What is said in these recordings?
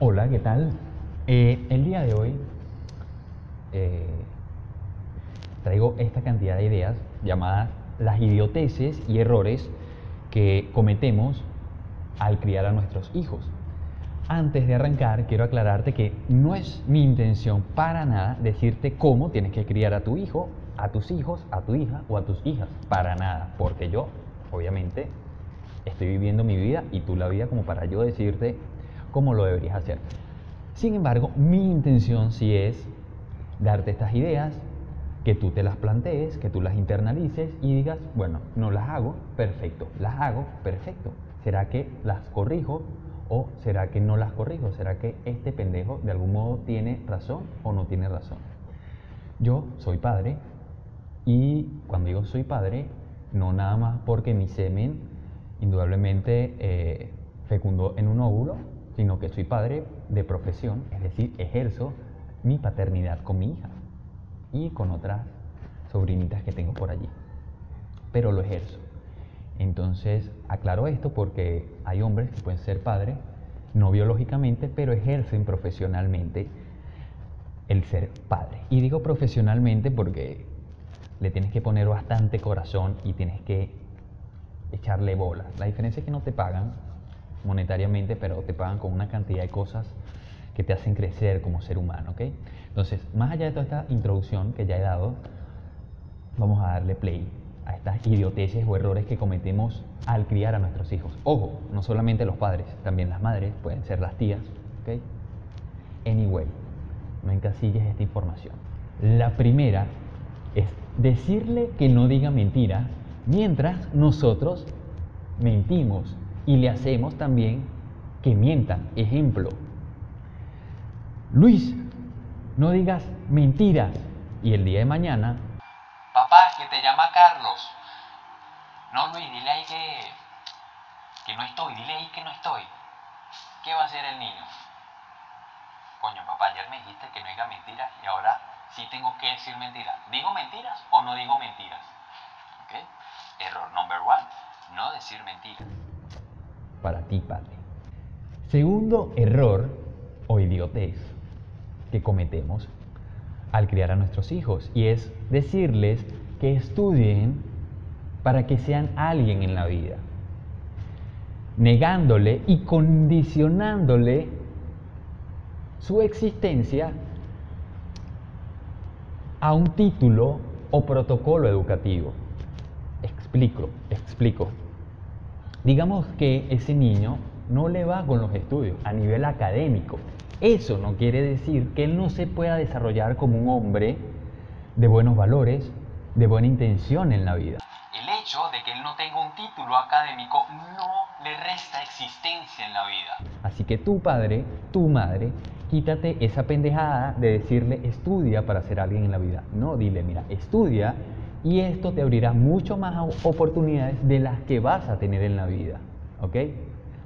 Hola, ¿qué tal? Eh, el día de hoy eh, traigo esta cantidad de ideas llamadas las idioteces y errores que cometemos al criar a nuestros hijos. Antes de arrancar, quiero aclararte que no es mi intención para nada decirte cómo tienes que criar a tu hijo, a tus hijos, a tu hija o a tus hijas. Para nada, porque yo, obviamente, estoy viviendo mi vida y tú la vida como para yo decirte cómo lo deberías hacer. Sin embargo, mi intención sí es darte estas ideas, que tú te las plantees, que tú las internalices y digas, bueno, no las hago, perfecto, las hago, perfecto. ¿Será que las corrijo o será que no las corrijo? ¿Será que este pendejo de algún modo tiene razón o no tiene razón? Yo soy padre y cuando digo soy padre, no nada más porque mi semen indudablemente eh, fecundó en un óvulo, sino que soy padre de profesión, es decir, ejerzo mi paternidad con mi hija y con otras sobrinitas que tengo por allí. Pero lo ejerzo. Entonces, aclaro esto porque hay hombres que pueden ser padres, no biológicamente, pero ejercen profesionalmente el ser padre. Y digo profesionalmente porque le tienes que poner bastante corazón y tienes que echarle bolas. La diferencia es que no te pagan monetariamente, pero te pagan con una cantidad de cosas que te hacen crecer como ser humano, ¿ok? Entonces, más allá de toda esta introducción que ya he dado, vamos a darle play a estas idioteces o errores que cometemos al criar a nuestros hijos. Ojo, no solamente los padres, también las madres, pueden ser las tías, ¿ok? Anyway, no encasilles esta información. La primera es decirle que no diga mentiras mientras nosotros mentimos y le hacemos también que mienta. Ejemplo, Luis, no digas mentiras. Y el día de mañana, papá, que te llama Carlos. No, Luis, dile ahí que, que no estoy, dile ahí que no estoy. ¿Qué va a hacer el niño? Coño, papá, ayer me dijiste que no diga mentiras y ahora sí tengo que decir mentiras. ¿Digo mentiras o no digo mentiras? ¿Ok? Error number one, no decir mentiras para ti, Padre. Segundo error o idiotez que cometemos al criar a nuestros hijos y es decirles que estudien para que sean alguien en la vida, negándole y condicionándole su existencia a un título o protocolo educativo. Explico, explico. Digamos que ese niño no le va con los estudios a nivel académico. Eso no quiere decir que él no se pueda desarrollar como un hombre de buenos valores, de buena intención en la vida. El hecho de que él no tenga un título académico no le resta existencia en la vida. Así que tu padre, tu madre, quítate esa pendejada de decirle estudia para ser alguien en la vida. No, dile, mira, estudia y esto te abrirá mucho más oportunidades de las que vas a tener en la vida. ¿Ok?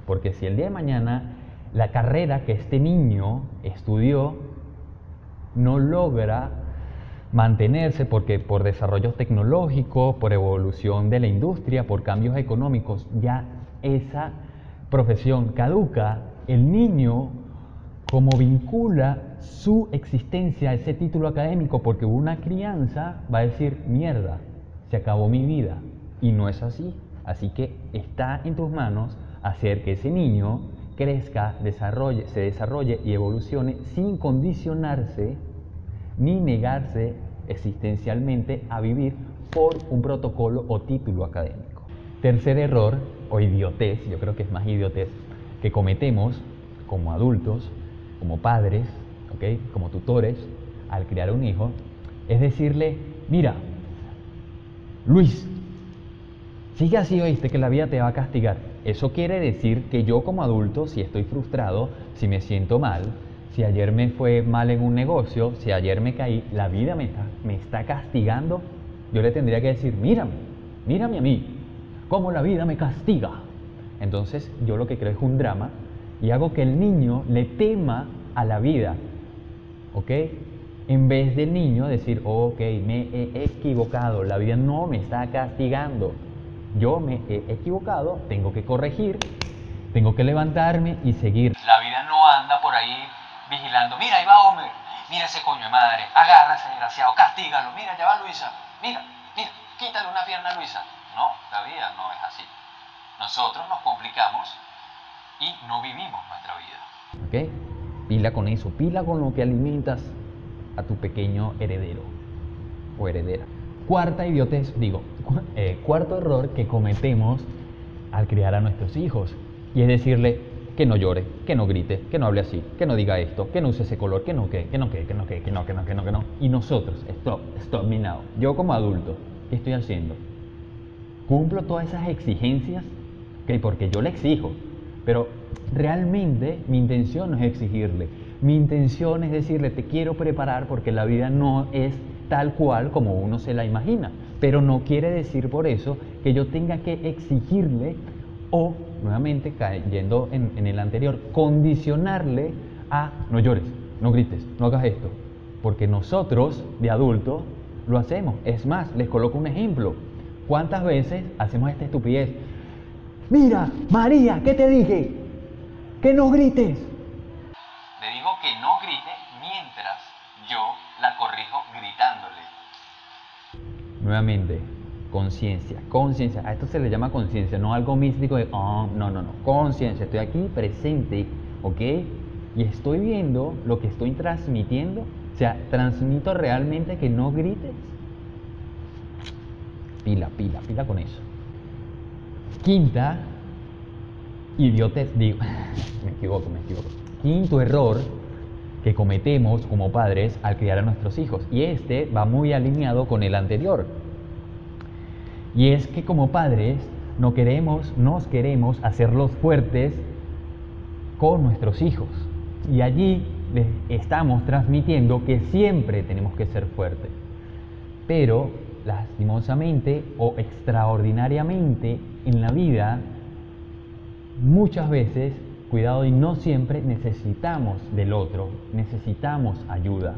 Porque si el día de mañana la carrera que este niño estudió no logra mantenerse porque por desarrollo tecnológico, por evolución de la industria, por cambios económicos, ya esa profesión caduca, el niño como vincula su existencia a ese título académico porque una crianza, va a decir, mierda, se acabó mi vida. Y no es así. Así que está en tus manos hacer que ese niño crezca, desarrolle, se desarrolle y evolucione sin condicionarse ni negarse existencialmente a vivir por un protocolo o título académico. Tercer error o idiotez, yo creo que es más idiotez, que cometemos como adultos como padres, como tutores, al criar un hijo, es decirle, mira, Luis, sigue así, oíste, que la vida te va a castigar. Eso quiere decir que yo como adulto, si estoy frustrado, si me siento mal, si ayer me fue mal en un negocio, si ayer me caí, la vida me está, me está castigando, yo le tendría que decir, mírame, mírame a mí, cómo la vida me castiga. Entonces yo lo que creo es un drama y hago que el niño le tema a la vida, ¿ok? En vez del niño decir, ok, me he equivocado, la vida no me está castigando, yo me he equivocado, tengo que corregir Tengo que levantarme y seguir. La vida no anda por ahí vigilando. Mira, ahí va Homer. Mira ese coño de madre. Agarra ese desgraciado. Castígalo. Mira, ya va Luisa. Mira, mira. Quítale una pierna a Luisa. No, la vida no es así. Nosotros nos complicamos y no vivimos nuestra vida. ¿Ok? Pila con eso. Pila con lo que alimentas a tu pequeño heredero o heredera. Cuarta idiotez, digo, cu- eh, cuarto error que cometemos al criar a nuestros hijos. Y es decirle que no llore, que no grite, que no hable así, que no diga esto, que no use ese color, que no que, que no que, que no que, que no, que no, que no, que no. Y nosotros, stop, stop me now. Yo como adulto, ¿qué estoy haciendo? Cumplo todas esas exigencias, que porque yo le exijo, pero realmente mi intención no es exigirle. Mi intención es decirle, te quiero preparar porque la vida no es tal cual como uno se la imagina. Pero no quiere decir por eso que yo tenga que exigirle o, nuevamente cayendo en, el anterior, condicionarle a no llores, no grites, no hagas esto. Porque nosotros, de adultos, lo hacemos. Es más, les coloco un ejemplo. ¿Cuántas veces hacemos esta estupidez? Mira, María, ¿qué te dije? Que no grites. Le digo que no grite mientras yo la corrijo gritándole. Nuevamente, conciencia, conciencia. A esto se le llama conciencia, no algo místico de, oh, no, no, no. Conciencia, estoy aquí presente, ¿ok? Y estoy viendo lo que estoy transmitiendo. O sea, transmito realmente que no grites. Pila, pila, pila con eso. Quinta, idiotez, digo, me equivoco, me equivoco. Quinto error que cometemos como padres al criar a nuestros hijos. Y este va muy alineado con el anterior. Y es que como padres no queremos, nos queremos hacerlos fuertes con nuestros hijos. Y allí les estamos transmitiendo que siempre tenemos que ser fuertes. Pero lastimosamente o extraordinariamente en la vida, muchas veces, cuidado y no siempre necesitamos del otro, necesitamos ayuda.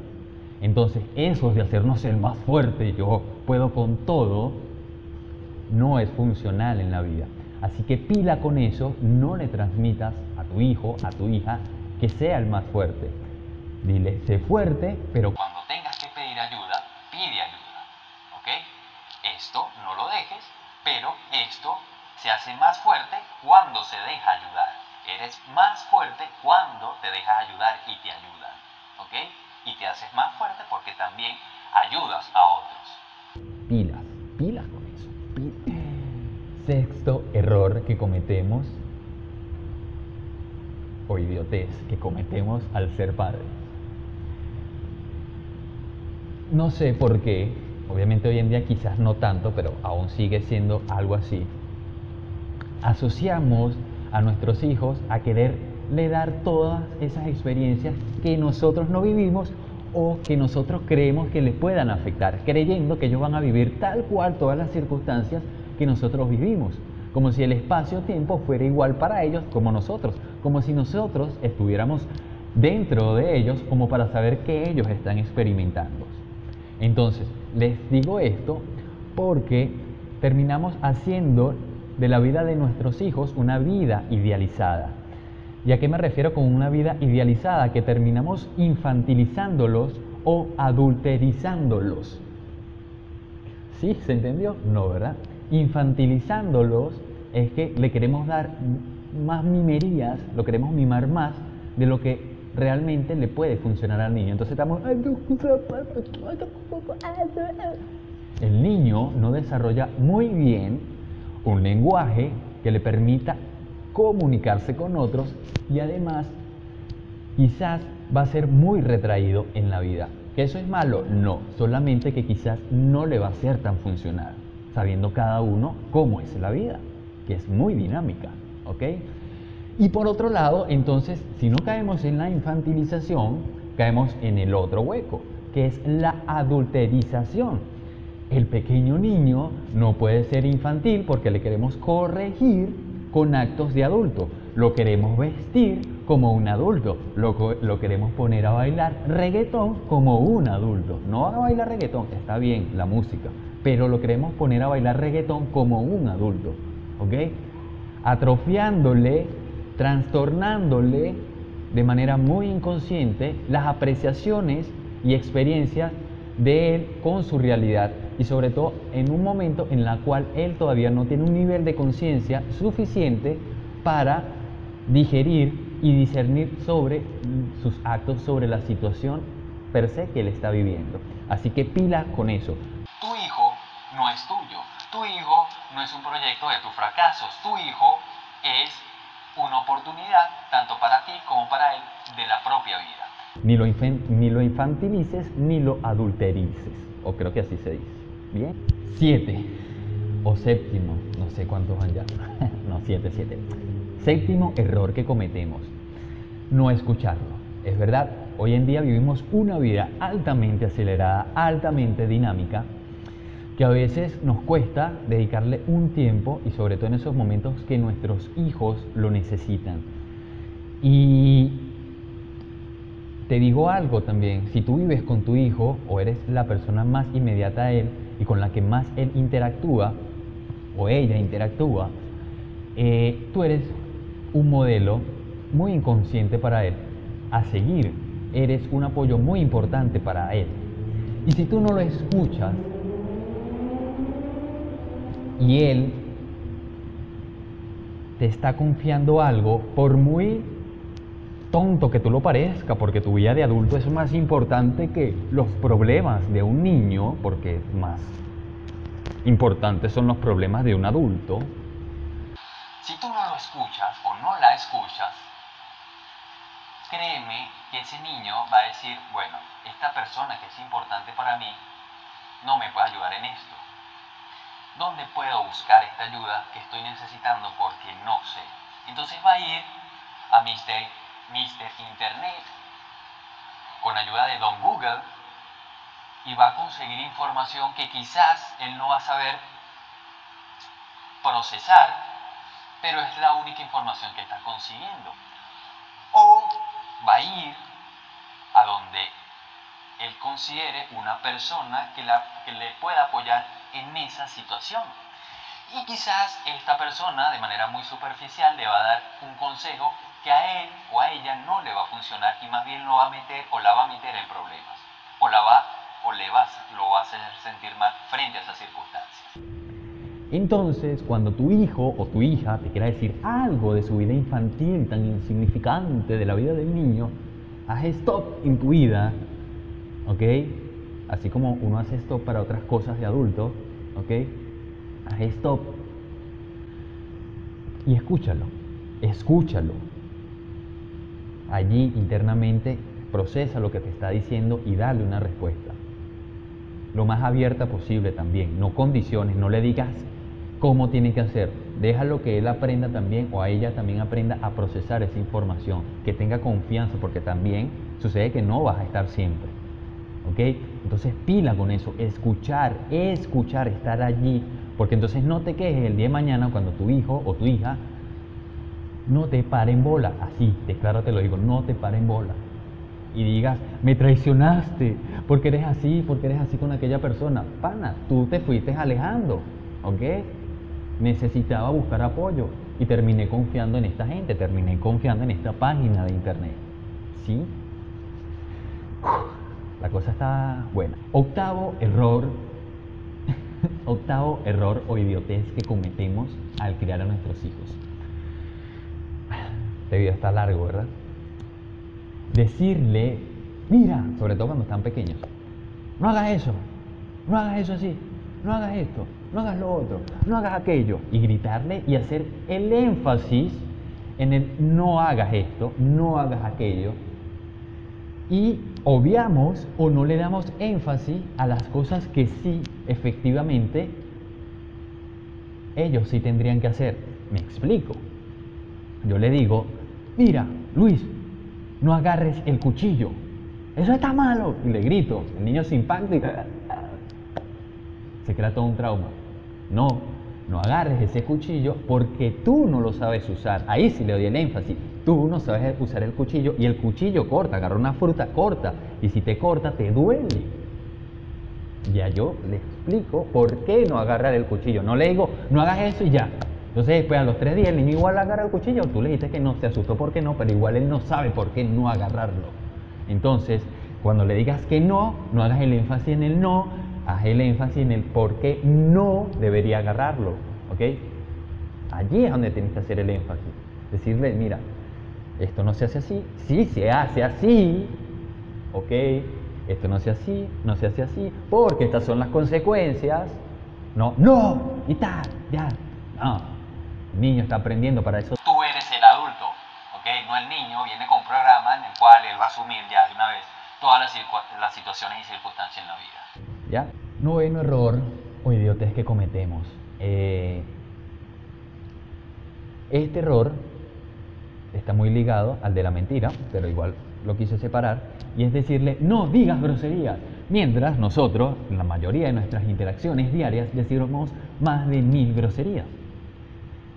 Entonces, eso de hacernos el más fuerte, yo puedo con todo, no es funcional en la vida. Así que pila con eso, no le transmitas a tu hijo, a tu hija, que sea el más fuerte. Dile, sé fuerte, pero tengas que pedir ayuda, pide ayuda. ¿Ok? Esto no lo dejes, pero esto se hace más fuerte cuando se deja ayudar. Eres más fuerte cuando te dejas ayudar y te ayudan. ¿Ok? Y te haces más fuerte porque también ayudas a otros. pilas, pilas con eso. pi- Sexto error que cometemos, o idiotez que cometemos al ser padres. No sé por qué, obviamente hoy en día quizás no tanto, pero aún sigue siendo algo así. Asociamos a nuestros hijos a quererle dar todas esas experiencias que nosotros no vivimos o que nosotros creemos que les puedan afectar, creyendo que ellos van a vivir tal cual todas las circunstancias que nosotros vivimos, como si el espacio-tiempo fuera igual para ellos como nosotros, como si nosotros estuviéramos dentro de ellos como para saber que ellos están experimentando. Entonces, les digo esto porque terminamos haciendo de la vida de nuestros hijos una vida idealizada. ¿Y a qué me refiero con una vida idealizada? Que terminamos infantilizándolos o adulterizándolos. ¿Sí? ¿Se entendió? No, ¿verdad? Infantilizándolos es que le queremos dar más mimerías, lo queremos mimar más de lo que realmente le puede funcionar al niño. Entonces estamos... El niño no desarrolla muy bien un lenguaje que le permita comunicarse con otros y además quizás va a ser muy retraído en la vida. ¿Que eso es malo? No, solamente que quizás no le va a ser tan funcional, sabiendo cada uno cómo es la vida, que es muy dinámica, ¿ok? Y por otro lado, entonces, si no caemos en la infantilización, caemos en el otro hueco, que es la adulterización. El pequeño niño no puede ser infantil porque le queremos corregir con actos de adulto. Lo queremos vestir como un adulto. Lo, lo queremos poner a bailar reggaetón como un adulto. No a bailar reggaetón, está bien la música, pero lo queremos poner a bailar reggaetón como un adulto. ¿Ok? Atrofiándole trastornándole de manera muy inconsciente las apreciaciones y experiencias de él con su realidad y sobre todo en un momento en la cual él todavía no tiene un nivel de conciencia suficiente para digerir y discernir sobre sus actos, sobre la situación per se que él está viviendo. Así que pila con eso. Tu hijo no es tuyo. Tu hijo no es un proyecto de tus fracasos. Tu hijo es una oportunidad tanto para ti como para él de la propia vida. Ni lo, infantilices ni lo adulterices. O creo que así se dice. Bien. Siete. O séptimo. No sé cuántos van ya. no, siete, siete. Séptimo error que cometemos. No escucharlo. Es verdad, hoy en día vivimos una vida altamente acelerada, altamente dinámica, que a veces nos cuesta dedicarle un tiempo y sobre todo en esos momentos que nuestros hijos lo necesitan. Y te digo algo también, si tú vives con tu hijo o eres la persona más inmediata a él y con la que más él interactúa o ella interactúa, eh, tú eres un modelo muy inconsciente para él a seguir. Eres un apoyo muy importante para él. Y si tú no lo escuchas y él te está confiando algo, por muy tonto que tú lo parezca, porque tu vida de adulto es más importante que los problemas de un niño, porque más importantes son los problemas de un adulto, si tú no lo escuchas o no la escuchas, créeme que ese niño va a decir, bueno, esta persona que es importante para mí no me puede ayudar en esto. ¿Dónde puedo buscar esta ayuda que estoy necesitando porque no sé? Entonces va a ir a Mr. Internet con ayuda de Don Google y va a conseguir información que quizás él no va a saber procesar pero es la única información que está consiguiendo. O va a ir a donde él considere una persona que, la, que le pueda apoyar en esa situación. Y quizás esta persona, de manera muy superficial, le va a dar un consejo que a él o a ella no le va a funcionar y más bien lo va a meter o la va a meter en problemas. O, la va, o le va, lo va a hacer sentir mal frente a esas circunstancias. Entonces, cuando tu hijo o tu hija te quiera decir algo de su vida infantil tan insignificante de la vida del niño, haz stop en tu vida, ¿ok? Así como uno hace stop para otras cosas de adulto, ¿ok? Haz stop y escúchalo, escúchalo. Allí internamente procesa lo que te está diciendo y dale una respuesta. Lo más abierta posible también, no condiciones, no le digas cómo tiene que hacer. Déjalo que él aprenda también o a ella también aprenda a procesar esa información, que tenga confianza, porque también sucede que no vas a estar siempre. ¿Ok? Entonces pila con eso, escuchar, escuchar, estar allí, porque entonces no te quejes el día de mañana cuando tu hijo o tu hija no te pare en bola, así, de te lo digo, no te pare en bola. Y digas, me traicionaste, porque eres así, porque eres así con aquella persona. Pana, tú te fuiste alejando, ¿ok? necesitaba buscar apoyo y terminé confiando en esta gente, terminé confiando en esta página de internet. ¿Sí? La cosa está buena. Octavo error, octavo error o idiotez que cometemos al criar a nuestros hijos. Este video está largo, ¿verdad? Decirle, mira, sobre todo cuando están pequeños, no hagas eso, no hagas eso así, no hagas esto, no hagas lo otro, no hagas aquello. Y gritarle y hacer el énfasis en el no hagas esto, no hagas aquello. Y obviamos o no le damos énfasis a las cosas que sí, efectivamente, ellos sí tendrían que hacer. Me explico. Yo le digo, mira, Luis, no agarres el cuchillo. Eso está malo. Y le grito. El niño se impacta se crea todo un trauma. No, no agarres ese cuchillo porque tú no lo sabes usar. Ahí sí le doy el énfasis. Tú no sabes usar el cuchillo y el cuchillo corta, agarra una fruta, corta. Y si te corta, te duele. Ya yo le explico por qué no agarrar el cuchillo. No le digo, no hagas eso y ya. Entonces después a los tres días el niño igual agarra el cuchillo, tú le dijiste que no, se asustó porque no, pero igual él no sabe por qué no agarrarlo. Entonces, cuando le digas que no, no hagas el énfasis en el no, haz el énfasis en el por qué no debería agarrarlo, ¿ok? Allí es donde tienes que hacer el énfasis. Decirle, mira, esto no se hace así, sí se hace así, ¿ok? Esto no se hace así, no se hace así, porque estas son las consecuencias. No, no, y tal, ya. No, el niño está aprendiendo para eso. Tú eres el adulto, ¿ok? No el niño, viene con un programa en el cual él va a asumir ya de una vez todas las, las situaciones y circunstancias en la vida. ¿Ya? Noveno error o idiotez que cometemos. Eh, este error está muy ligado al de la mentira, pero igual lo quise separar, y es decirle, no digas groserías. Mientras nosotros, en la mayoría de nuestras interacciones diarias, decimos más de mil groserías.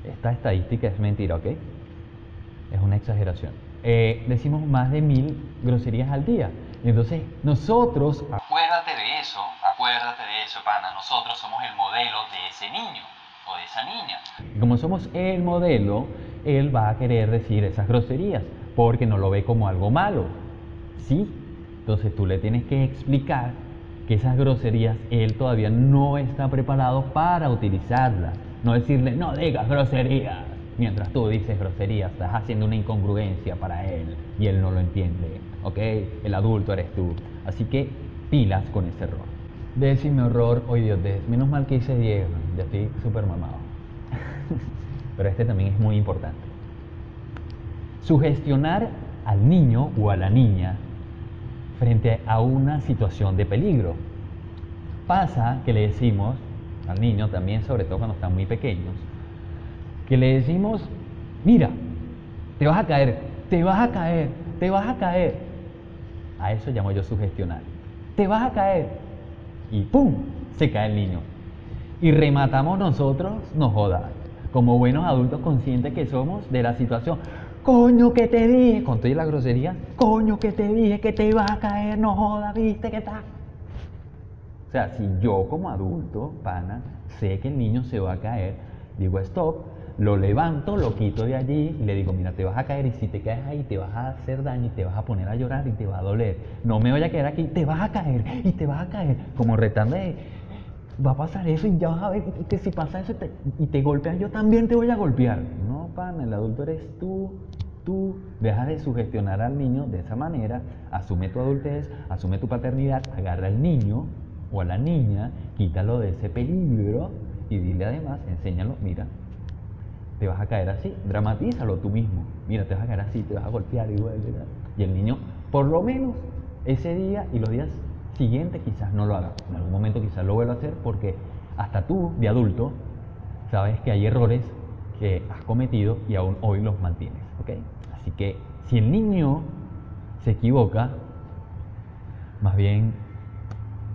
Esta estadística es mentira, ¿ok? Es una exageración. Eh, decimos más de mil groserías al día. Entonces nosotros Acuérdate de eso, acuérdate de eso, pana. Nosotros somos el modelo de ese niño o de esa niña. Como somos el modelo, él va a querer decir esas groserías porque no lo ve como algo malo. ¿Sí? Entonces tú le tienes que explicar que esas groserías él todavía no está preparado para utilizarlas. No decirle, no digas groserías. Mientras tú dices groserías, estás haciendo una incongruencia para él y él no lo entiende. ¿Ok? El adulto eres tú. Así que pilas con ese error. Décimo error o idiotez. Menos mal que hice 10, ya estoy súper mamado. Pero este también es muy importante. Sugestionar al niño o a la niña frente a una situación de peligro. Pasa que le decimos al niño también, sobre todo cuando están muy pequeños, que le decimos, mira, te vas a caer, te vas a caer, te vas a caer. A eso llamo yo sugestionar. Te vas a caer. Y ¡pum! Se cae el niño. Y rematamos nosotros, no jodas, como buenos adultos conscientes que somos de la situación. Coño que te dije, con toda la grosería, coño que te dije que te ibas a caer, no jodas, viste que está. O sea, si yo como adulto, pana, sé que el niño se va a caer, digo stop, lo levanto, lo quito de allí y le digo, mira, te vas a caer y si te caes ahí te vas a hacer daño y te vas a poner a llorar y te va a doler. No me voy a quedar aquí, te vas a caer y te vas a caer, como retando va a pasar eso y ya vas a ver que si pasa eso y te golpeas, yo también te voy a golpear. No, pana, el adulto eres tú, tú. Deja de sugestionar al niño de esa manera, asume tu adultez, asume tu paternidad, agarra al niño o a la niña, quítalo de ese peligro y dile además, enséñalo, mira, te vas a caer así, dramatízalo tú mismo. Mira, te vas a caer así, te vas a golpear y. Y el niño, por lo menos ese día y los días siguientes quizás no lo haga. En algún momento quizás lo vuelva a hacer porque hasta tú, de adulto, sabes que hay errores que has cometido y aún hoy los mantienes. Así que si el niño se equivoca, más bien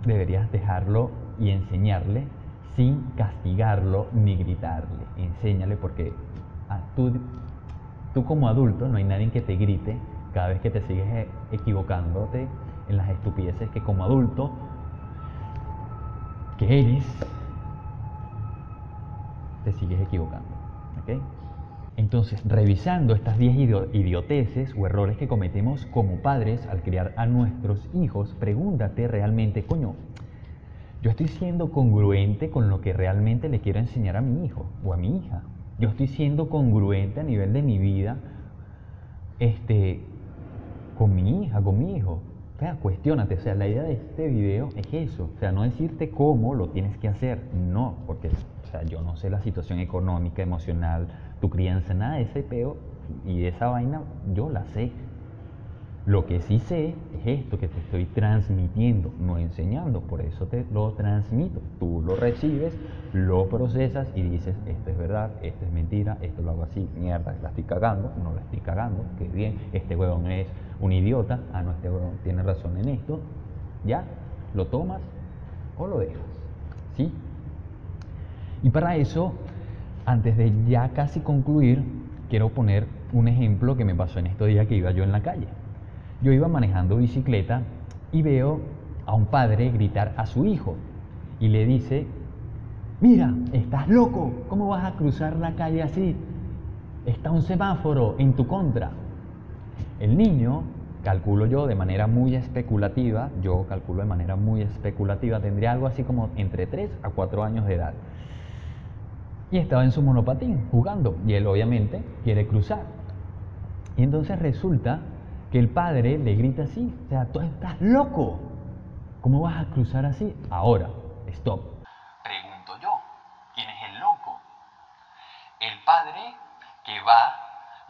deberías dejarlo y enseñarle sin castigarlo ni gritarle. Enséñale porque ah, tú, tú como adulto no hay nadie que te grite cada vez que te sigues eh, equivocándote en las estupideces que como adulto que eres te sigues equivocando. Entonces, revisando estas 10 idio- idioteces o errores que cometemos como padres al criar a nuestros hijos, pregúntate realmente, coño, yo estoy siendo congruente con lo que realmente le quiero enseñar a mi hijo o a mi hija. Yo estoy siendo congruente a nivel de mi vida este, con mi hija, con mi hijo. O sea, cuestiónate. O sea, la idea de este video es eso. O sea, no decirte cómo lo tienes que hacer. No, porque o sea, yo no sé la situación económica, emocional, tu crianza, nada de ese peo y esa vaina, yo la sé. Lo que sí sé es esto que te estoy transmitiendo, no enseñando, por eso te lo transmito. Tú lo recibes, lo procesas y dices, esto es verdad, esto es mentira, esto lo hago así, mierda, la estoy cagando, no la estoy cagando, qué bien, este huevón es un idiota, ah, no, este huevón tiene razón en esto, ya, lo tomas o lo dejas, ¿sí? Y para eso, antes de ya casi concluir, quiero poner un ejemplo que me pasó en estos días que iba yo en la calle. Yo iba manejando bicicleta y veo a un padre gritar a su hijo y le dice, mira, estás loco, ¿cómo vas a cruzar la calle así? Está un semáforo en tu contra. El niño, calculo yo de manera muy especulativa, yo calculo de manera muy especulativa, tendría algo así como entre 3 a 4 años de edad. Y estaba en su monopatín jugando y él obviamente quiere cruzar. Y entonces resulta que el padre le grita así, o sea, tú estás loco, ¿cómo vas a cruzar así? Ahora, stop. Pregunto yo, ¿quién es el loco? El padre que va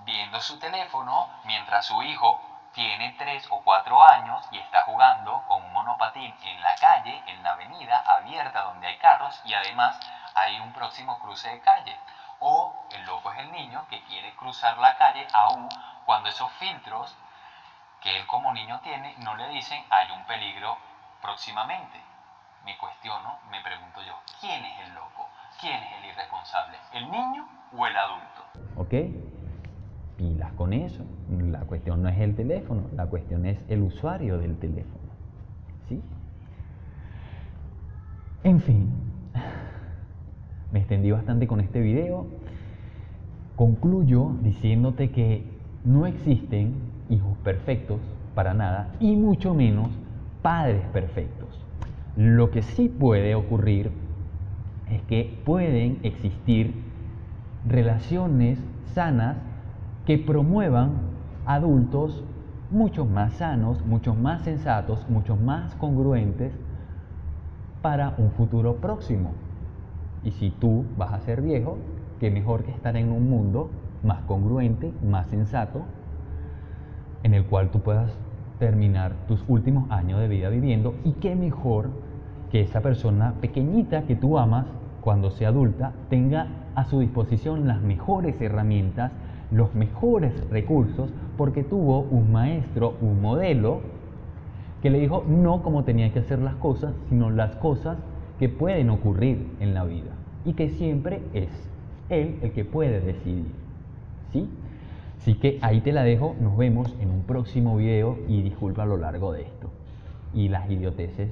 viendo su teléfono mientras su hijo tiene 3 o 4 años y está jugando con un monopatín en la calle, en la avenida abierta donde hay carros y además hay un próximo cruce de calle. O el loco es el niño que quiere cruzar la calle aún cuando esos filtros que él como niño tiene no le dicen hay un peligro próximamente. Me cuestiono, me pregunto yo, ¿quién es el loco? ¿Quién es el irresponsable? ¿El niño o el adulto? ¿Ok? Pilas con eso. La cuestión no es el teléfono, la cuestión es el usuario del teléfono. ¿Sí? En fin, me extendí bastante con este video. Concluyo diciéndote que no existen hijos perfectos para nada y mucho menos padres perfectos. Lo que sí puede ocurrir es que pueden existir relaciones sanas que promuevan adultos mucho más sanos, mucho más sensatos, mucho más congruentes para un futuro próximo. Y si tú vas a ser viejo, qué mejor que estar en un mundo más congruente, más sensato, en el cual tú puedas terminar tus últimos años de vida viviendo y qué mejor que esa persona pequeñita que tú amas cuando sea adulta tenga a su disposición las mejores herramientas, los mejores recursos, porque tuvo un maestro, un modelo, que le dijo no como tenía que hacer las cosas, sino las cosas que pueden ocurrir en la vida y que siempre es él el que puede decidir. ¿Sí? Así que ahí te la dejo, nos vemos en un próximo video y disculpa a lo largo de esto. Y las idioteces